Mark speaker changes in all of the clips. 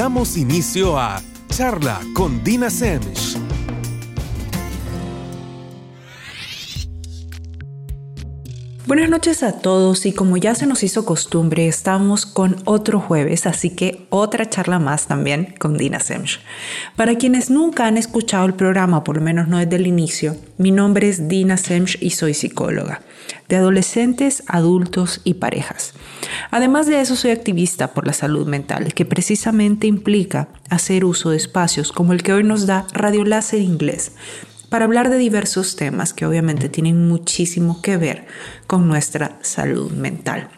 Speaker 1: Damos inicio a Charla con Dina Semch.
Speaker 2: Buenas noches a todos y como ya se nos hizo costumbre, estamos con otro jueves, así que otra charla más también con Dina Semch. Para quienes nunca han escuchado el programa, por lo menos no desde el inicio, mi nombre es Dina Semch y soy psicóloga de adolescentes, adultos y parejas. Además de eso, soy activista por la salud mental, que precisamente implica hacer uso de espacios como el que hoy nos da Radio Láser Inglés, para hablar de diversos temas que obviamente tienen muchísimo que ver con nuestra salud mental.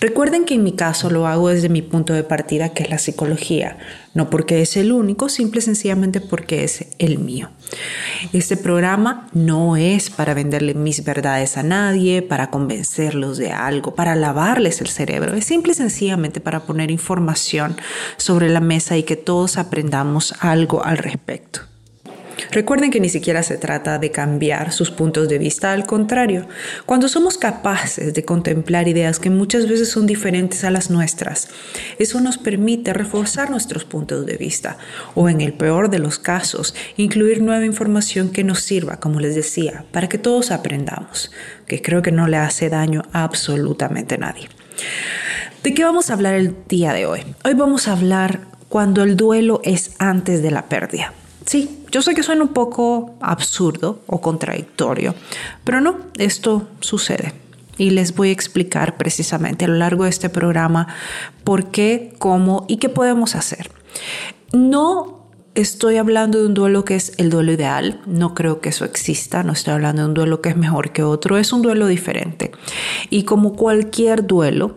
Speaker 2: Recuerden que en mi caso lo hago desde mi punto de partida, que es la psicología, no porque es el único, simple y sencillamente porque es el mío. Este programa no es para venderle mis verdades a nadie, para convencerlos de algo, para lavarles el cerebro, es simple y sencillamente para poner información sobre la mesa y que todos aprendamos algo al respecto. Recuerden que ni siquiera se trata de cambiar sus puntos de vista, al contrario, cuando somos capaces de contemplar ideas que muchas veces son diferentes a las nuestras, eso nos permite reforzar nuestros puntos de vista o en el peor de los casos, incluir nueva información que nos sirva, como les decía, para que todos aprendamos, que creo que no le hace daño a absolutamente nadie. ¿De qué vamos a hablar el día de hoy? Hoy vamos a hablar cuando el duelo es antes de la pérdida. Sí, yo sé que suena un poco absurdo o contradictorio, pero no, esto sucede. Y les voy a explicar precisamente a lo largo de este programa por qué, cómo y qué podemos hacer. No estoy hablando de un duelo que es el duelo ideal, no creo que eso exista, no estoy hablando de un duelo que es mejor que otro, es un duelo diferente. Y como cualquier duelo,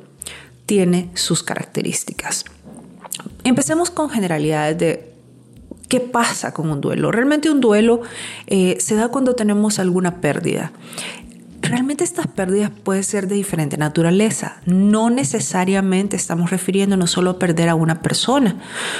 Speaker 2: tiene sus características. Empecemos con generalidades de ¿Qué pasa con un duelo? Realmente un duelo eh, se da cuando tenemos alguna pérdida. Realmente estas pérdidas pueden ser de diferente naturaleza. No necesariamente estamos refiriéndonos solo a perder a una persona.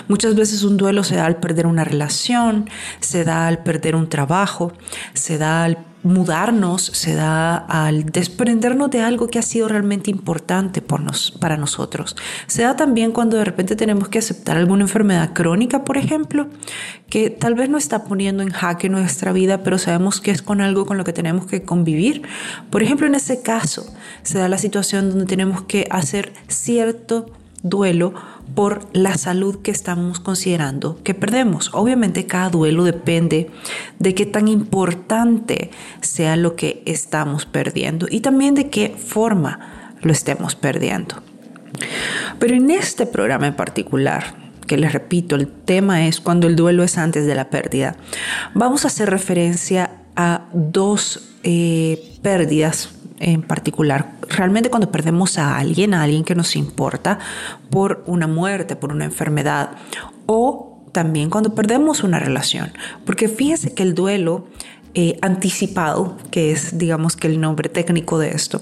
Speaker 2: Muchas veces un duelo se da al perder una relación, se da al perder un trabajo, se da al mudarnos se da al desprendernos de algo que ha sido realmente importante para nosotros. Se da también cuando de repente tenemos que aceptar alguna enfermedad crónica, por ejemplo, que tal vez no está poniendo en jaque nuestra vida, pero sabemos que es con algo con lo que tenemos que convivir. Por ejemplo, en ese caso se da la situación donde tenemos que hacer cierto duelo por la salud que estamos considerando que perdemos. Obviamente cada duelo depende de qué tan importante sea lo que estamos perdiendo y también de qué forma lo estemos perdiendo. Pero en este programa en particular, que les repito, el tema es cuando el duelo es antes de la pérdida, vamos a hacer referencia a dos eh, pérdidas en particular. Realmente cuando perdemos a alguien, a alguien que nos importa por una muerte, por una enfermedad o también cuando perdemos una relación. Porque fíjense que el duelo eh, anticipado, que es digamos que el nombre técnico de esto,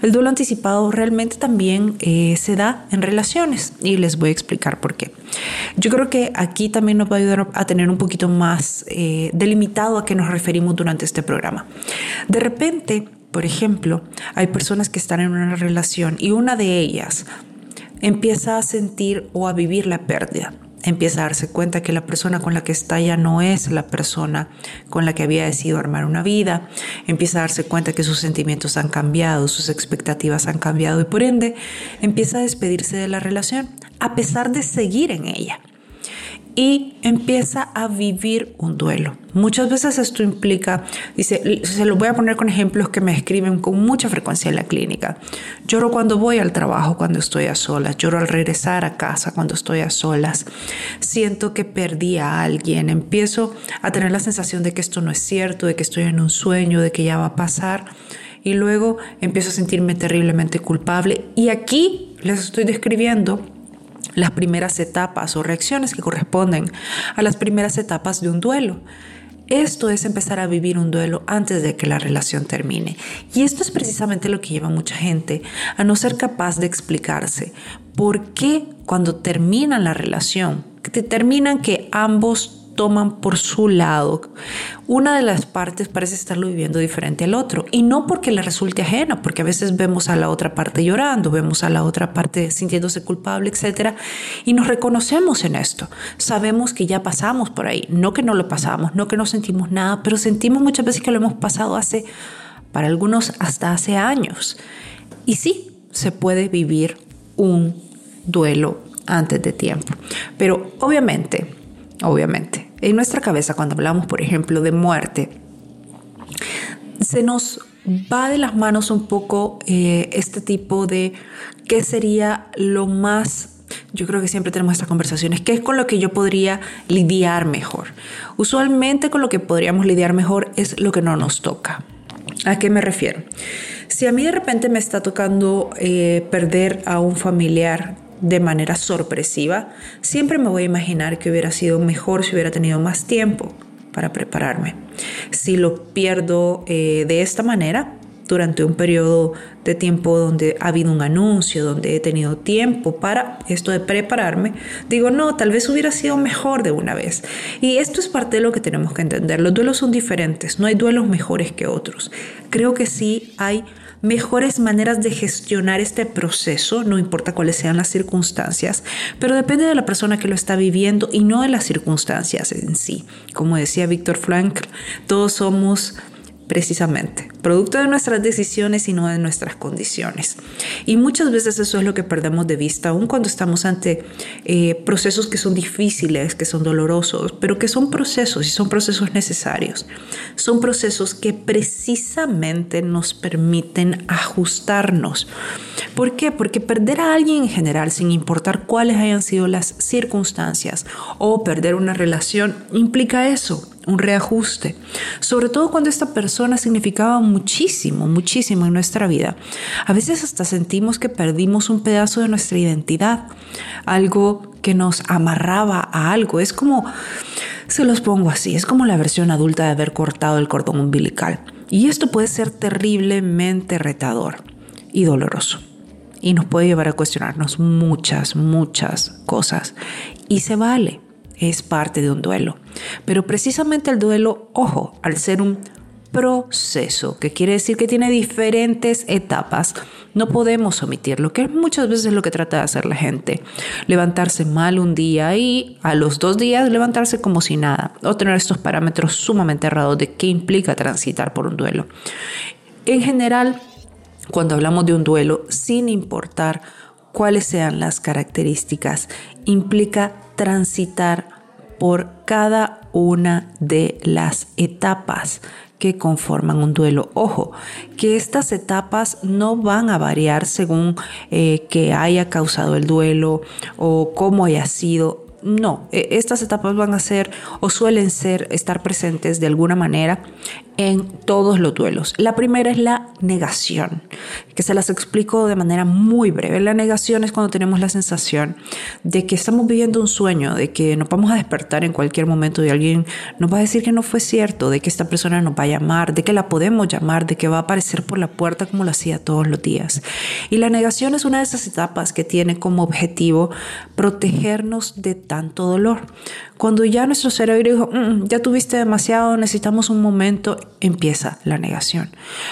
Speaker 2: el duelo anticipado realmente también eh, se da en relaciones y les voy a explicar por qué. Yo creo que aquí también nos va a ayudar a tener un poquito más eh, delimitado a qué nos referimos durante este programa. De repente, por ejemplo, hay personas que están en una relación y una de ellas empieza a sentir o a vivir la pérdida. Empieza a darse cuenta que la persona con la que está ya no es la persona con la que había decidido armar una vida. Empieza a darse cuenta que sus sentimientos han cambiado, sus expectativas han cambiado y por ende empieza a despedirse de la relación a pesar de seguir en ella y empieza a vivir un duelo. Muchas veces esto implica, dice, se lo voy a poner con ejemplos que me escriben con mucha frecuencia en la clínica. Lloro cuando voy al trabajo, cuando estoy a solas, lloro al regresar a casa cuando estoy a solas, siento que perdí a alguien, empiezo a tener la sensación de que esto no es cierto, de que estoy en un sueño, de que ya va a pasar. Y luego empiezo a sentirme terriblemente culpable. Y aquí les estoy describiendo las primeras etapas o reacciones que corresponden a las primeras etapas de un duelo. Esto es empezar a vivir un duelo antes de que la relación termine. Y esto es precisamente lo que lleva a mucha gente a no ser capaz de explicarse por qué cuando terminan la relación, que que ambos toman por su lado, una de las partes parece estarlo viviendo diferente al otro. Y no porque le resulte ajeno, porque a veces vemos a la otra parte llorando, vemos a la otra parte sintiéndose culpable, etc. Y nos reconocemos en esto. Sabemos que ya pasamos por ahí. No que no lo pasamos, no que no sentimos nada, pero sentimos muchas veces que lo hemos pasado hace, para algunos, hasta hace años. Y sí, se puede vivir un duelo antes de tiempo. Pero obviamente, obviamente, en nuestra cabeza cuando hablamos, por ejemplo, de muerte, se nos va de las manos un poco eh, este tipo de qué sería lo más yo creo que siempre tenemos estas conversaciones, ¿qué es con lo que yo podría lidiar mejor? Usualmente con lo que podríamos lidiar mejor es lo que no nos toca. ¿A qué me refiero? Si a mí de repente me está tocando eh, perder a un familiar de manera sorpresiva, siempre me voy a imaginar que hubiera sido mejor si hubiera tenido más tiempo para prepararme. Si lo pierdo eh, de esta manera, durante un periodo de tiempo donde ha habido un anuncio, donde he tenido tiempo para esto de prepararme, digo, no, tal vez hubiera sido mejor de una vez. Y esto es parte de lo que tenemos que entender. Los duelos son diferentes, no hay duelos mejores que otros. Creo que sí hay mejores maneras de gestionar este proceso, no importa cuáles sean las circunstancias, pero depende de la persona que lo está viviendo y no de las circunstancias en sí. Como decía Víctor Frankl, todos somos precisamente, producto de nuestras decisiones y no de nuestras condiciones. Y muchas veces eso es lo que perdemos de vista, aun cuando estamos ante eh, procesos que son difíciles, que son dolorosos, pero que son procesos y son procesos necesarios. Son procesos que precisamente nos permiten ajustarnos. ¿Por qué? Porque perder a alguien en general, sin importar cuáles hayan sido las circunstancias, o perder una relación, implica eso un reajuste, sobre todo cuando esta persona significaba muchísimo, muchísimo en nuestra vida. A veces hasta sentimos que perdimos un pedazo de nuestra identidad, algo que nos amarraba a algo. Es como, se los pongo así, es como la versión adulta de haber cortado el cordón umbilical. Y esto puede ser terriblemente retador y doloroso. Y nos puede llevar a cuestionarnos muchas, muchas cosas. Y se vale es parte de un duelo. Pero precisamente el duelo, ojo, al ser un proceso, que quiere decir que tiene diferentes etapas, no podemos omitirlo, que muchas veces es lo que trata de hacer la gente. Levantarse mal un día y a los dos días levantarse como si nada, o tener estos parámetros sumamente errados de qué implica transitar por un duelo. En general, cuando hablamos de un duelo, sin importar cuáles sean las características, implica transitar por cada una de las etapas que conforman un duelo. Ojo, que estas etapas no van a variar según eh, que haya causado el duelo o cómo haya sido no, e, estas etapas van a ser o suelen ser estar presentes de alguna manera en todos los duelos. La primera es la negación, que se las explico de manera muy breve. La negación es cuando tenemos la sensación de que estamos viviendo un sueño, de que nos vamos a despertar en cualquier momento y alguien nos va a decir que no fue cierto, de que esta persona nos va a llamar, de que la podemos llamar, de que va a aparecer por la puerta como lo hacía todos los días. Y la negación es una de esas etapas que tiene como objetivo protegernos de tanto dolor. Cuando ya nuestro cerebro dijo, mm, ya tuviste demasiado, necesitamos un momento, empieza la negación.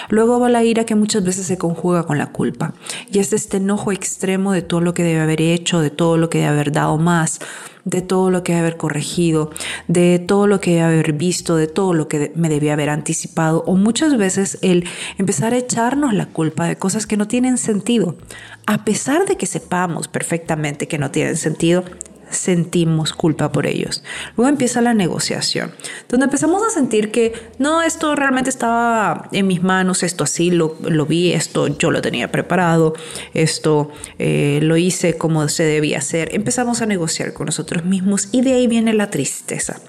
Speaker 2: Luego va la ira que muchas veces se conjuga con la culpa. Y es este enojo extremo de todo lo que debe haber hecho, de todo lo que debe haber dado más, de todo lo que debe haber corregido, de todo lo que debe haber visto, de todo lo que me debía haber anticipado. O muchas veces el empezar a echarnos la culpa de cosas que no tienen sentido. A pesar de que sepamos perfectamente que no tienen sentido, sentimos culpa por ellos. Luego empieza la negociación, donde empezamos a sentir que no, esto realmente estaba en mis manos, esto así lo, vi, esto yo lo tenía preparado, esto eh, lo hice como se debía hacer. Empezamos a negociar con nosotros mismos y de ahí viene la tristeza.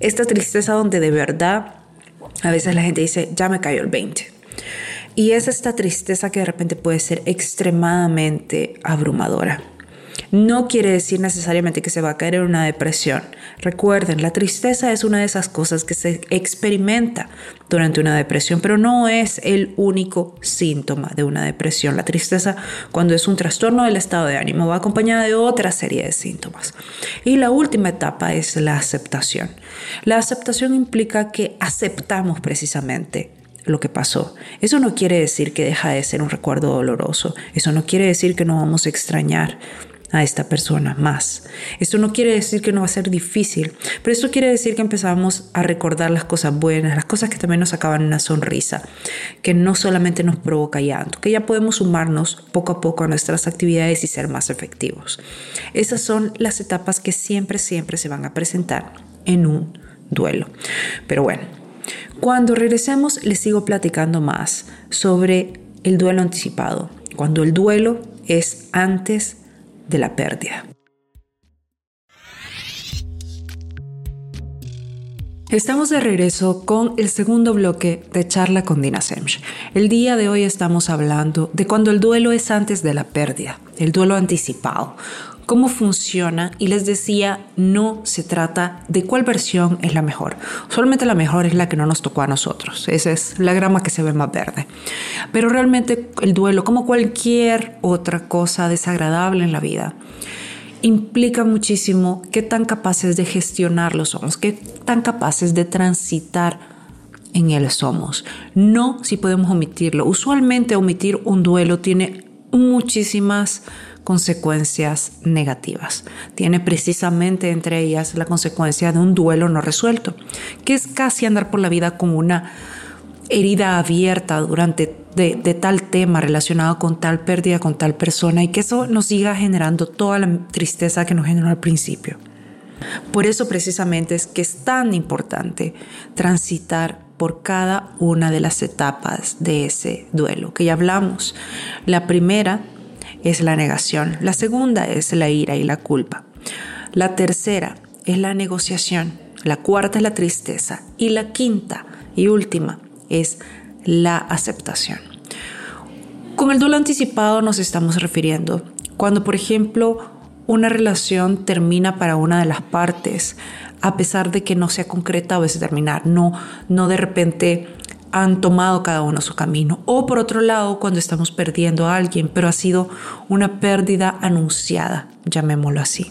Speaker 2: Esta tristeza donde de verdad a veces la gente dice, ya me cayó el 20. Y es esta tristeza que de repente puede ser extremadamente abrumadora no quiere decir necesariamente que se va a caer en una depresión. Recuerden, la tristeza es una de esas cosas que se experimenta durante una depresión, pero no es el único síntoma de una depresión. La tristeza, cuando es un trastorno del estado de ánimo, va acompañada de otra serie de síntomas. Y la última etapa es la aceptación. La aceptación implica que aceptamos precisamente lo que pasó. Eso no quiere decir que deja de ser un recuerdo doloroso. Eso no quiere decir que no vamos a extrañar a esta persona más. Esto no quiere decir que no va a ser difícil, pero esto quiere decir que empezamos a recordar las cosas buenas, las cosas que también nos acaban una sonrisa, que no solamente nos provoca llanto, que ya podemos sumarnos poco a poco a nuestras actividades y ser más efectivos. Esas son las etapas que siempre, siempre se van a presentar en un duelo. Pero bueno, cuando regresemos les sigo platicando más sobre el duelo anticipado, cuando el duelo es antes de la pérdida. Estamos de regreso con el segundo bloque de charla con Dina Semch. El día de hoy estamos hablando de cuando el duelo es antes de la pérdida, el duelo anticipado, cómo funciona y les decía, no se trata de cuál versión es la mejor. Solamente la mejor es la que no nos tocó a nosotros. Esa es la grama que se ve más verde. Pero realmente el duelo, como cualquier otra cosa desagradable en la vida, implica muchísimo qué tan capaces de gestionarlo somos, qué tan capaces de transitar en él somos. No si podemos omitirlo. Usualmente omitir un duelo tiene muchísimas consecuencias negativas. Tiene precisamente entre ellas la consecuencia de un duelo no resuelto, que es casi andar por la vida con una herida abierta durante de, tal tema relacionado con tal pérdida, con tal persona, y que eso nos siga generando toda la tristeza que nos generó al principio. Por eso precisamente es que es tan importante transitar por cada una de las etapas de ese duelo que ya hablamos. La primera es la negación. La segunda es la ira y la culpa. La tercera es la negociación. La cuarta es la tristeza. Y la quinta y última es la aceptación. Con el duelo anticipado nos estamos refiriendo cuando, por ejemplo, una relación termina para una de las partes, a pesar de que no sea concreta o es terminar, no, no de repente han tomado cada uno su camino. O por otro lado, cuando estamos perdiendo a alguien, pero ha sido una pérdida anunciada, llamémoslo así.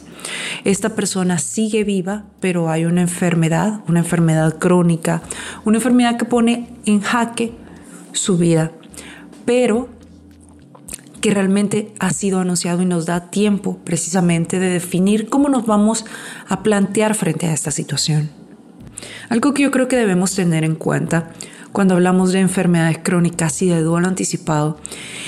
Speaker 2: Esta persona sigue viva, pero hay una enfermedad, una enfermedad crónica, una enfermedad que pone en jaque su vida, pero que realmente ha sido anunciado y nos da tiempo precisamente de definir cómo nos vamos a plantear frente a esta situación. Algo que yo creo que debemos tener en cuenta cuando hablamos de enfermedades crónicas y de duelo anticipado,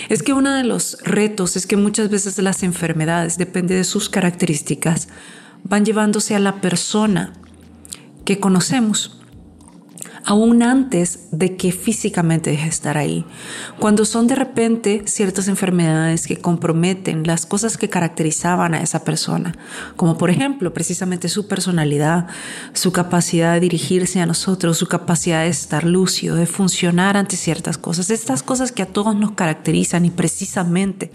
Speaker 2: es que uno de los retos es que muchas veces las enfermedades, depende de sus características, van llevándose a la persona que conocemos aún antes de que físicamente deje de estar ahí. Cuando son de repente ciertas enfermedades que comprometen las cosas que caracterizaban a esa persona, como por ejemplo precisamente su personalidad, su capacidad de dirigirse a nosotros, su capacidad de estar lúcido, de funcionar ante ciertas cosas, estas cosas que a todos nos caracterizan y precisamente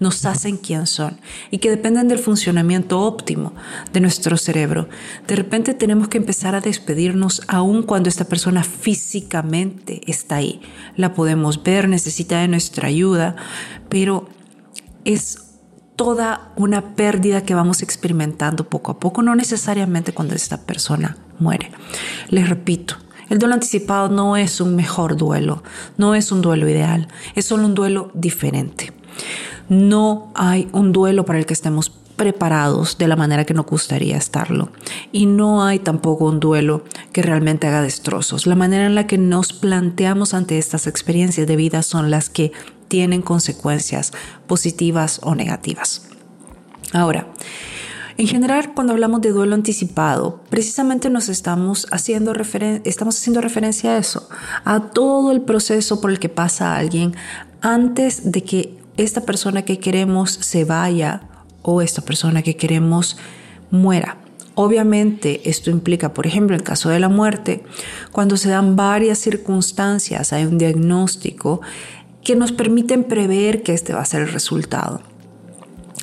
Speaker 2: nos hacen quien son y que dependen del funcionamiento óptimo de nuestro cerebro. De repente tenemos que empezar a despedirnos aun cuando esta persona físicamente está ahí. La podemos ver, necesita de nuestra ayuda, pero es toda una pérdida que vamos experimentando poco a poco, no necesariamente cuando esta persona muere. Les repito, el duelo anticipado no es un mejor duelo, no es un duelo ideal, es solo un duelo diferente. No hay un duelo para el que estemos preparados de la manera que nos gustaría estarlo. Y no hay tampoco un duelo que realmente haga destrozos. La manera en la que nos planteamos ante estas experiencias de vida son las que tienen consecuencias positivas o negativas. Ahora, en general, cuando hablamos de duelo anticipado, precisamente nos estamos haciendo, estamos haciendo referencia a eso, a todo el proceso por el que pasa alguien antes de que esta persona que queremos se vaya o esta persona que queremos muera. Obviamente esto implica, por ejemplo, en caso de la muerte, cuando se dan varias circunstancias, hay un diagnóstico que nos permiten prever que este va a ser el resultado.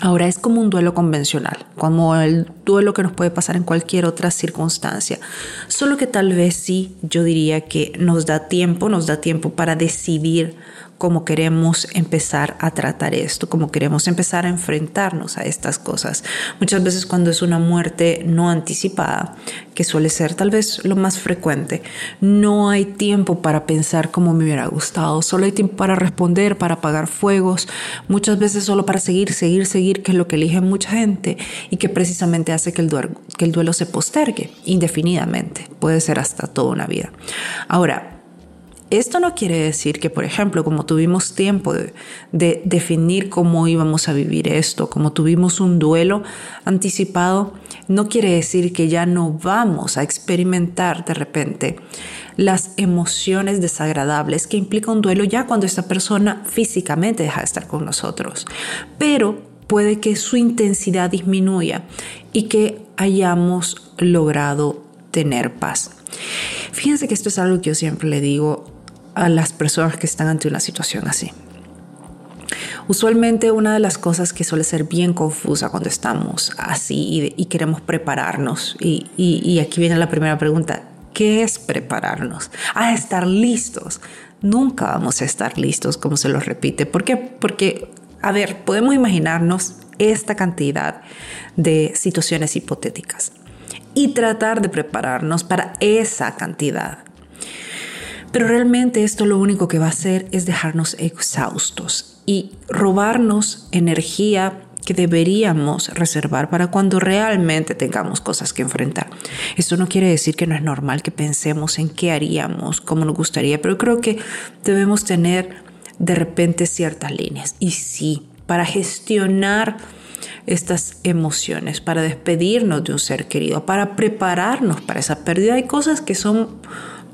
Speaker 2: Ahora es como un duelo convencional, como el duelo que nos puede pasar en cualquier otra circunstancia. Solo que tal vez sí, yo diría que nos da tiempo, nos da tiempo para decidir cómo queremos empezar a tratar esto, cómo queremos empezar a enfrentarnos a estas cosas. Muchas veces cuando es una muerte no anticipada, que suele ser tal vez lo más frecuente, no hay tiempo para pensar cómo me hubiera gustado, solo hay tiempo para responder, para apagar fuegos, muchas veces solo para seguir, seguir, seguir, que es lo que elige mucha gente y que precisamente hace que el, duelo, que el duelo se postergue indefinidamente, puede ser hasta toda una vida. Ahora, esto no quiere decir que, por ejemplo, como tuvimos tiempo de, definir cómo íbamos a vivir esto, como tuvimos un duelo anticipado, no quiere decir que ya no vamos a experimentar de repente las emociones desagradables que implica un duelo ya cuando esta persona físicamente deja de estar con nosotros. Pero puede que su intensidad disminuya y que hayamos logrado tener paz. Fíjense que esto es algo que yo siempre le digo a las personas que están ante una situación así. Usualmente una de las cosas que suele ser bien confusa cuando estamos así y, queremos prepararnos, y, aquí viene la primera pregunta, ¿qué es prepararnos? A estar listos. Nunca vamos a estar listos, como se lo repite. ¿Por qué? Porque, a ver, podemos imaginarnos esta cantidad de situaciones hipotéticas y tratar de prepararnos para esa cantidad. Pero realmente esto lo único que va a hacer es dejarnos exhaustos y robarnos energía que deberíamos reservar para cuando realmente tengamos cosas que enfrentar. Esto no quiere decir que no es normal que pensemos en qué haríamos, cómo nos gustaría, pero creo que debemos tener de repente ciertas líneas. Y sí, para gestionar estas emociones, para despedirnos de un ser querido, para prepararnos para esa pérdida, hay cosas que son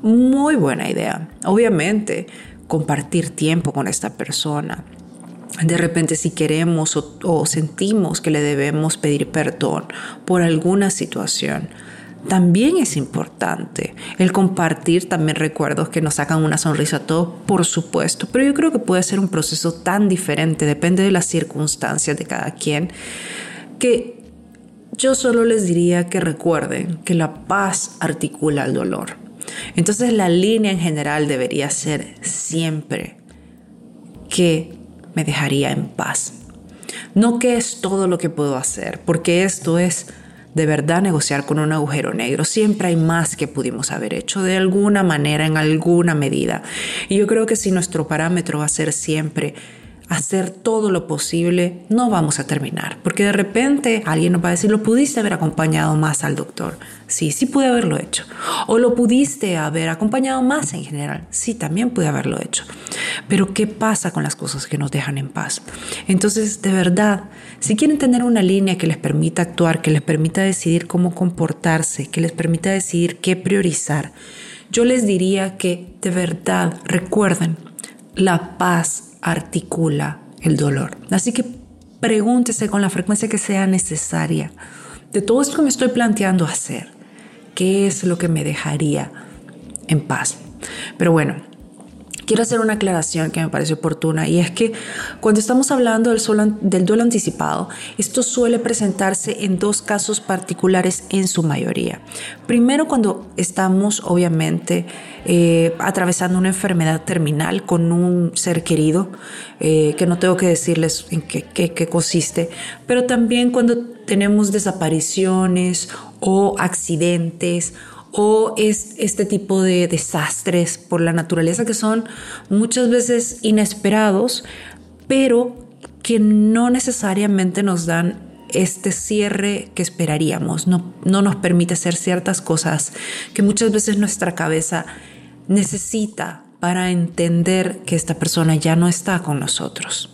Speaker 2: muy buena idea. Obviamente, compartir tiempo con esta persona. De repente, si queremos o, sentimos que le debemos pedir perdón por alguna situación, también es importante. El compartir también recuerdos que nos sacan una sonrisa a todos, por supuesto, pero yo creo que puede ser un proceso tan diferente, depende de las circunstancias de cada quien, que yo solo les diría que recuerden que la paz articula el dolor. Entonces la línea en general debería ser siempre que me dejaría en paz. No que es todo lo que puedo hacer, porque esto es de verdad negociar con un agujero negro. Siempre hay más que pudimos haber hecho de alguna manera, en alguna medida. Y yo creo que si nuestro parámetro va a ser siempre hacer todo lo posible, no vamos a terminar. Porque de repente alguien nos va a decir, lo pudiste haber acompañado más al doctor. Sí, sí pude haberlo hecho. O lo pudiste haber acompañado más en general. Sí, también pude haberlo hecho. Pero ¿qué pasa con las cosas que nos dejan en paz? Entonces, de verdad, si quieren tener una línea que les permita actuar, que les permita decidir cómo comportarse, que les permita decidir qué priorizar, yo les diría que de verdad recuerden la paz articula el dolor. Así que pregúntese con la frecuencia que sea necesaria de todo esto que me estoy planteando hacer, ¿qué es lo que me dejaría en paz? Pero bueno, quiero hacer una aclaración que me parece oportuna y es que cuando estamos hablando del, duelo anticipado, esto suele presentarse en dos casos particulares en su mayoría. Primero, cuando estamos obviamente eh, atravesando una enfermedad terminal con un ser querido, eh, que no tengo que decirles en qué, qué consiste, pero también cuando tenemos desapariciones o accidentes o es este tipo de desastres por la naturaleza que son muchas veces inesperados, pero que no necesariamente nos dan este cierre que esperaríamos, no, no nos permite hacer ciertas cosas que muchas veces nuestra cabeza necesita para entender que esta persona ya no está con nosotros.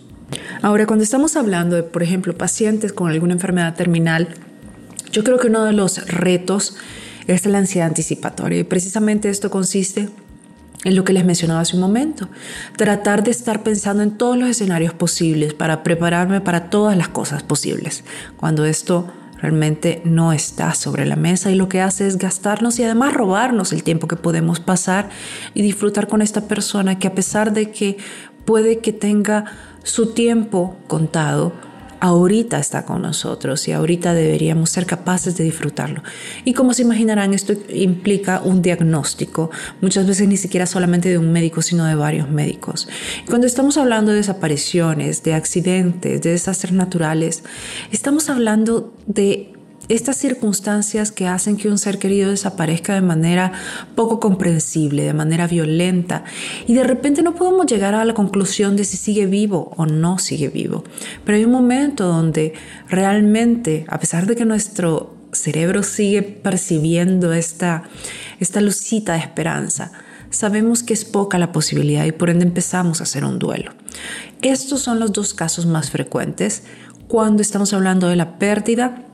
Speaker 2: Ahora, cuando estamos hablando de, por ejemplo, pacientes con alguna enfermedad terminal, yo creo que uno de los retos es la ansiedad anticipatoria. Y precisamente esto consiste en lo que les mencionaba hace un momento. Tratar de estar pensando en todos los escenarios posibles para prepararme para todas las cosas posibles. Cuando esto realmente no está sobre la mesa y lo que hace es gastarnos y además robarnos el tiempo que podemos pasar y disfrutar con esta persona que a pesar de que puede que tenga su tiempo contado, ahorita está con nosotros y ahorita deberíamos ser capaces de disfrutarlo. Y como se imaginarán, esto implica un diagnóstico, muchas veces ni siquiera solamente de un médico, sino de varios médicos. Cuando estamos hablando de desapariciones, de accidentes, de desastres naturales, estamos hablando de estas circunstancias que hacen que un ser querido desaparezca de manera poco comprensible, de manera violenta, y de repente no podemos llegar a la conclusión de si sigue vivo o no sigue vivo. Pero hay un momento donde realmente, a pesar de que nuestro cerebro sigue percibiendo esta, esta lucita de esperanza, sabemos que es poca la posibilidad y por ende empezamos a hacer un duelo. Estos son los dos casos más frecuentes cuando estamos hablando de la pérdida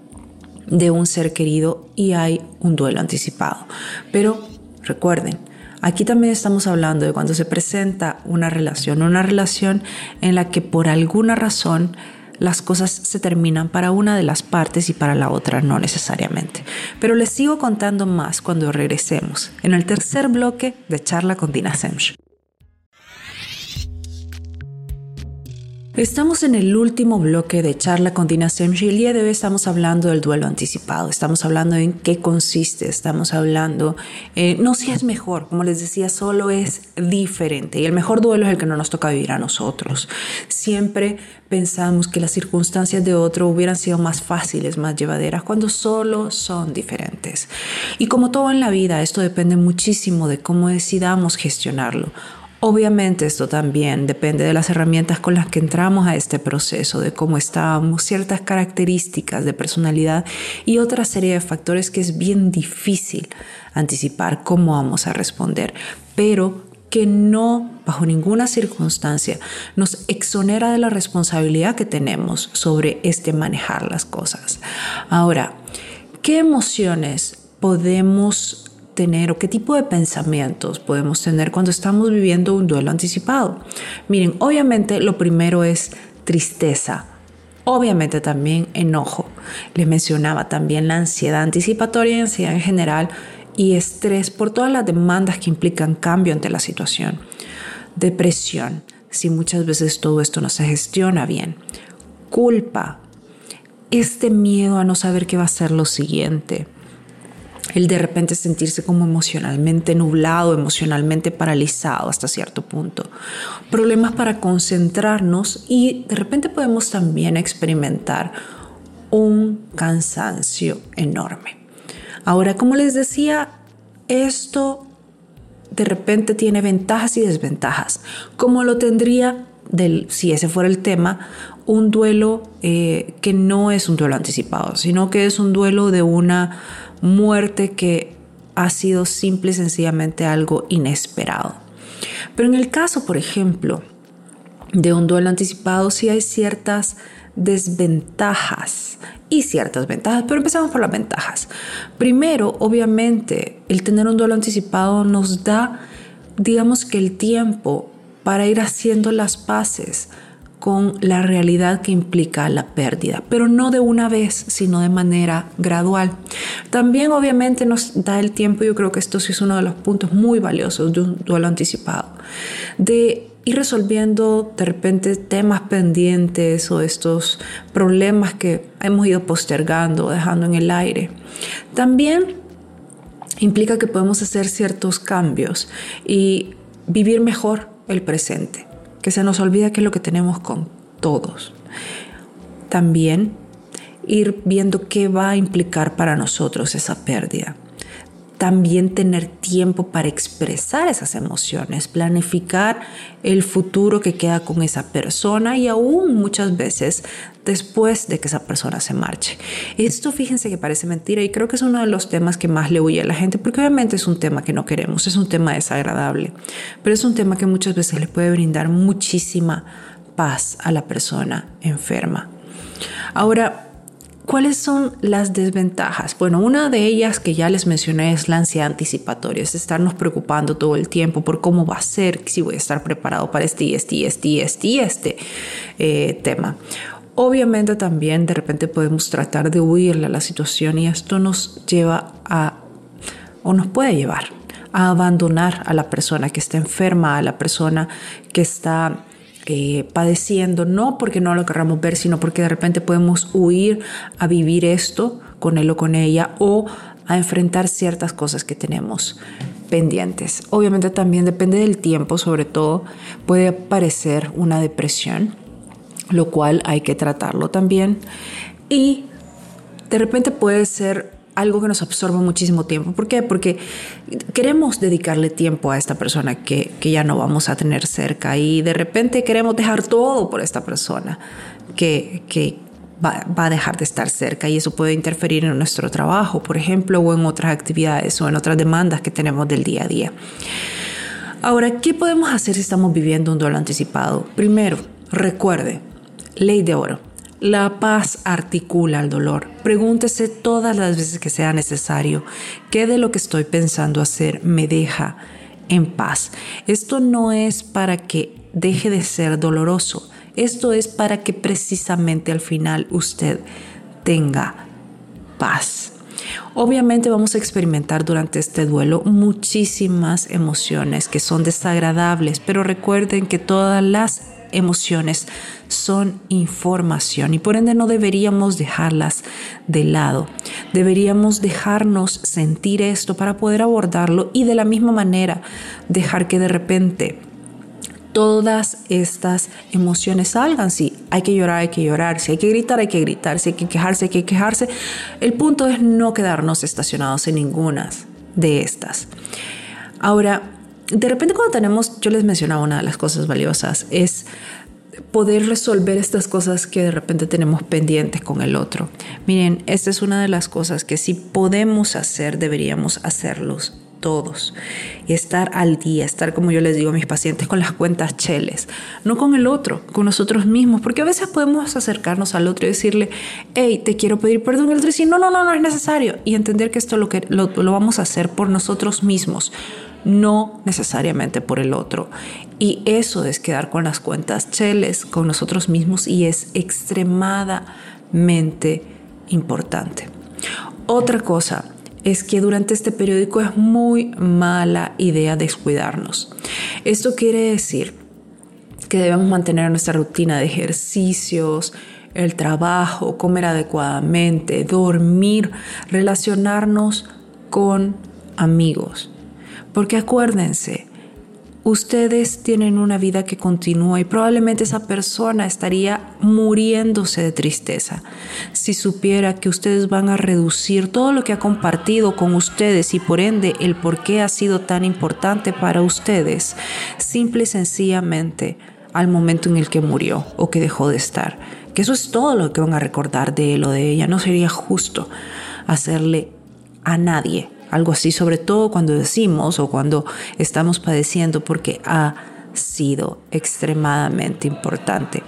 Speaker 2: de un ser querido y hay un duelo anticipado. Pero recuerden, aquí también estamos hablando de cuando se presenta una relación, una relación en la que por alguna razón las cosas se terminan para una de las partes y para la otra no necesariamente. Pero les sigo contando más cuando regresemos en el tercer bloque de charla con Dina Semch. Estamos en el último bloque de charla con Dina Semji y el día de hoy estamos hablando del duelo anticipado, estamos hablando en qué consiste, estamos hablando, eh, no si es mejor, como les decía, solo es diferente y el mejor duelo es el que no nos toca vivir a nosotros. Siempre pensamos que las circunstancias de otro hubieran sido más fáciles, más llevaderas, cuando solo son diferentes. Y como todo en la vida, esto depende muchísimo de cómo decidamos gestionarlo. Obviamente esto también depende de las herramientas con las que entramos a este proceso, de cómo estábamos, ciertas características de personalidad y otra serie de factores que es bien difícil anticipar cómo vamos a responder, pero que no bajo ninguna circunstancia nos exonera de la responsabilidad que tenemos sobre este manejar las cosas. Ahora, ¿qué emociones podemos tener o qué tipo de pensamientos podemos tener cuando estamos viviendo un duelo anticipado. Miren, obviamente lo primero es tristeza, obviamente también enojo. Les mencionaba también la ansiedad anticipatoria y ansiedad en general y estrés por todas las demandas que implican cambio ante la situación. Depresión, si muchas veces todo esto no se gestiona bien. Culpa, este miedo a no saber qué va a ser lo siguiente el de repente sentirse como emocionalmente nublado, emocionalmente paralizado hasta cierto punto. Problemas para concentrarnos y de repente podemos también experimentar un cansancio enorme. Ahora, como les decía, esto de repente tiene ventajas y desventajas, como lo tendría del, si ese fuera el tema, un duelo eh, que no es un duelo anticipado, sino que es un duelo de una muerte que ha sido simple y sencillamente algo inesperado. Pero en el caso, por ejemplo, de un duelo anticipado, sí hay ciertas desventajas y ciertas ventajas, pero empezamos por las ventajas. Primero, obviamente, el tener un duelo anticipado nos da, digamos que el tiempo para ir haciendo las paces con la realidad que implica la pérdida, pero no de una vez, sino de manera gradual. También obviamente nos da el tiempo, yo creo que esto sí es uno de los puntos muy valiosos de un duelo anticipado, de ir resolviendo de repente temas pendientes o estos problemas que hemos ido postergando, dejando en el aire. También implica que podemos hacer ciertos cambios y vivir mejor el presente que se nos olvida que es lo que tenemos con todos. También ir viendo qué va a implicar para nosotros esa pérdida también tener tiempo para expresar esas emociones, planificar el futuro que queda con esa persona y aún muchas veces después de que esa persona se marche. Esto fíjense que parece mentira y creo que es uno de los temas que más le huye a la gente porque obviamente es un tema que no queremos, es un tema desagradable, pero es un tema que muchas veces le puede brindar muchísima paz a la persona enferma. Ahora, ¿Cuáles son las desventajas? Bueno, una de ellas que ya les mencioné es la ansiedad anticipatoria, es estarnos preocupando todo el tiempo por cómo va a ser, si voy a estar preparado para este este este este este eh, tema. Obviamente también de repente podemos tratar de huirle a la situación y esto nos lleva a, o nos puede llevar a abandonar a la persona que está enferma, a la persona que está eh, padeciendo, no porque no lo querramos ver, sino porque de repente podemos huir a vivir esto con él o con ella o a enfrentar ciertas cosas que tenemos pendientes. Obviamente también depende del tiempo, sobre todo puede aparecer una depresión, lo cual hay que tratarlo también. Y de repente puede ser algo que nos absorba muchísimo tiempo. ¿Por qué? Porque queremos dedicarle tiempo a esta persona que, ya no vamos a tener cerca y de repente queremos dejar todo por esta persona que, que va, va, a dejar de estar cerca y eso puede interferir en nuestro trabajo, por ejemplo, o en otras actividades o en otras demandas que tenemos del día a día. Ahora, ¿qué podemos hacer si estamos viviendo un duelo anticipado? Primero, recuerde, ley de oro la paz articula el dolor. Pregúntese todas las veces que sea necesario, ¿qué de lo que estoy pensando hacer me deja en paz? Esto no es para que deje de ser doloroso, esto es para que precisamente al final usted tenga paz. Obviamente vamos a experimentar durante este duelo muchísimas emociones que son desagradables, pero recuerden que todas las emociones son información y por ende no deberíamos dejarlas de lado. Deberíamos dejarnos sentir esto para poder abordarlo y de la misma manera dejar que de repente todas estas emociones salgan. Si hay que llorar, hay que llorar. Si hay que gritar, hay que gritar. Si hay que quejarse, hay que quejarse. El punto es no quedarnos estacionados en ninguna de estas. Ahora, de repente cuando tenemos, yo les mencionaba una de las cosas valiosas, es poder resolver estas cosas que de repente tenemos pendientes con el otro. Miren, esta es una de las cosas que si podemos hacer, deberíamos hacerlos todos y estar al día, estar como yo les digo a mis pacientes con las cuentas cheles, no con el otro, con nosotros mismos, porque a veces podemos acercarnos al otro y decirle, hey, te quiero pedir perdón, el otro dice, no, no, no, no es necesario y entender que esto lo, que, lo, lo vamos a hacer por nosotros mismos, no necesariamente por el otro. Y eso es quedar con las cuentas cheles, con nosotros mismos, y es extremadamente importante. Otra cosa es que durante este periódico es muy mala idea descuidarnos. Esto quiere decir que debemos mantener nuestra rutina de ejercicios, el trabajo, comer adecuadamente, dormir, relacionarnos con amigos, porque acuérdense, ustedes tienen una vida que continúa y probablemente esa persona estaría muriéndose de tristeza si supiera que ustedes van a reducir todo lo que ha compartido con ustedes y por ende el por qué ha sido tan importante para ustedes, simple y sencillamente al momento en el que murió o que dejó de estar. Que eso es todo lo que van a recordar de él o de ella. No sería justo hacerle a nadie algo así, sobre todo cuando decimos o cuando estamos padeciendo, porque ha sido extremadamente importante.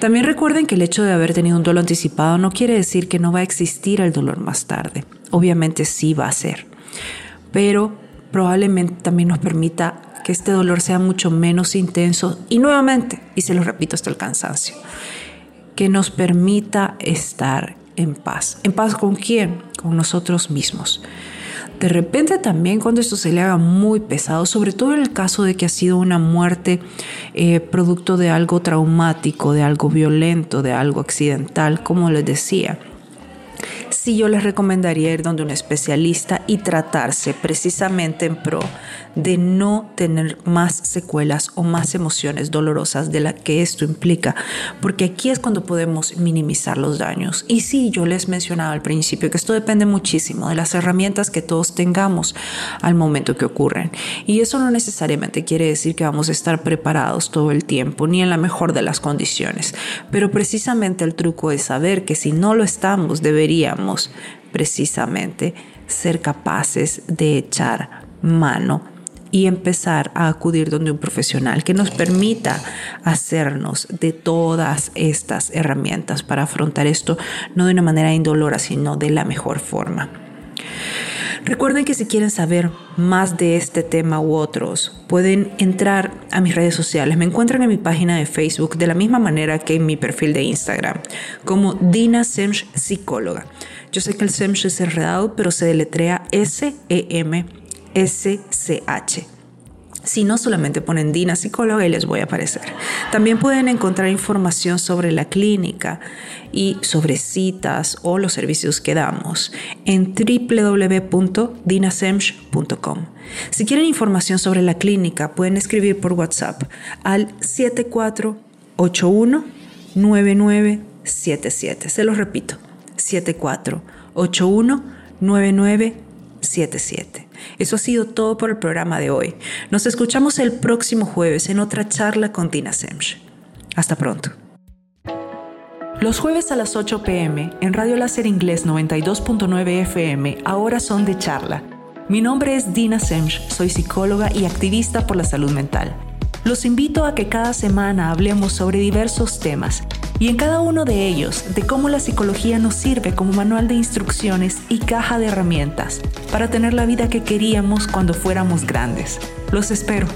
Speaker 2: También recuerden que el hecho de haber tenido un duelo anticipado no quiere decir que no va a existir el dolor más tarde. Obviamente sí va a ser, pero probablemente también nos permita que este dolor sea mucho menos intenso y nuevamente, y se lo repito hasta el cansancio, que nos permita estar en paz. ¿En paz con quién? Con nosotros mismos. De repente también cuando esto se le haga muy pesado, sobre todo en el caso de que ha sido una muerte eh, producto de algo traumático, de algo violento, de algo accidental, como les decía, sí yo les recomendaría ir donde un especialista y tratarse precisamente en pro de no tener más secuelas o más emociones dolorosas de la que esto implica, porque aquí es cuando podemos minimizar los daños. Y sí, yo les mencionaba al principio que esto depende muchísimo de las herramientas que todos tengamos al momento que ocurren. Y eso no necesariamente quiere decir que vamos a estar preparados todo el tiempo, ni en la mejor de las condiciones, pero precisamente el truco es saber que si no lo estamos, deberíamos precisamente ser capaces de echar mano y empezar a acudir donde un profesional que nos permita hacernos de todas estas herramientas para afrontar esto, no de una manera indolora, sino de la mejor forma. Recuerden que si quieren saber más de este tema u otros, pueden entrar a mis redes sociales. Me encuentran en mi página de Facebook de la misma manera que en mi perfil de Instagram, como Dina Semch Psicóloga. Yo sé que el Semch es enredado, pero se deletrea S-E-M. SCH. Si no, solamente ponen Dina Psicóloga y les voy a aparecer. También pueden encontrar información sobre la clínica y sobre citas o los servicios que damos en www.dinasemsh.com. Si quieren información sobre la clínica, pueden escribir por WhatsApp al 7481 9977. Se los repito, 7481 9977. Eso ha sido todo por el programa de hoy. Nos escuchamos el próximo jueves en otra charla con Tina Semch. Hasta pronto. Los jueves a las 8 pm en Radio Láser Inglés 92.9 FM ahora son de charla. Mi nombre es Dina Semch, soy psicóloga y activista por la salud mental. Los invito a que cada semana hablemos sobre diversos temas y en cada uno de ellos de cómo la psicología nos sirve como manual de instrucciones y caja de herramientas para tener la vida que queríamos cuando fuéramos grandes. Los espero.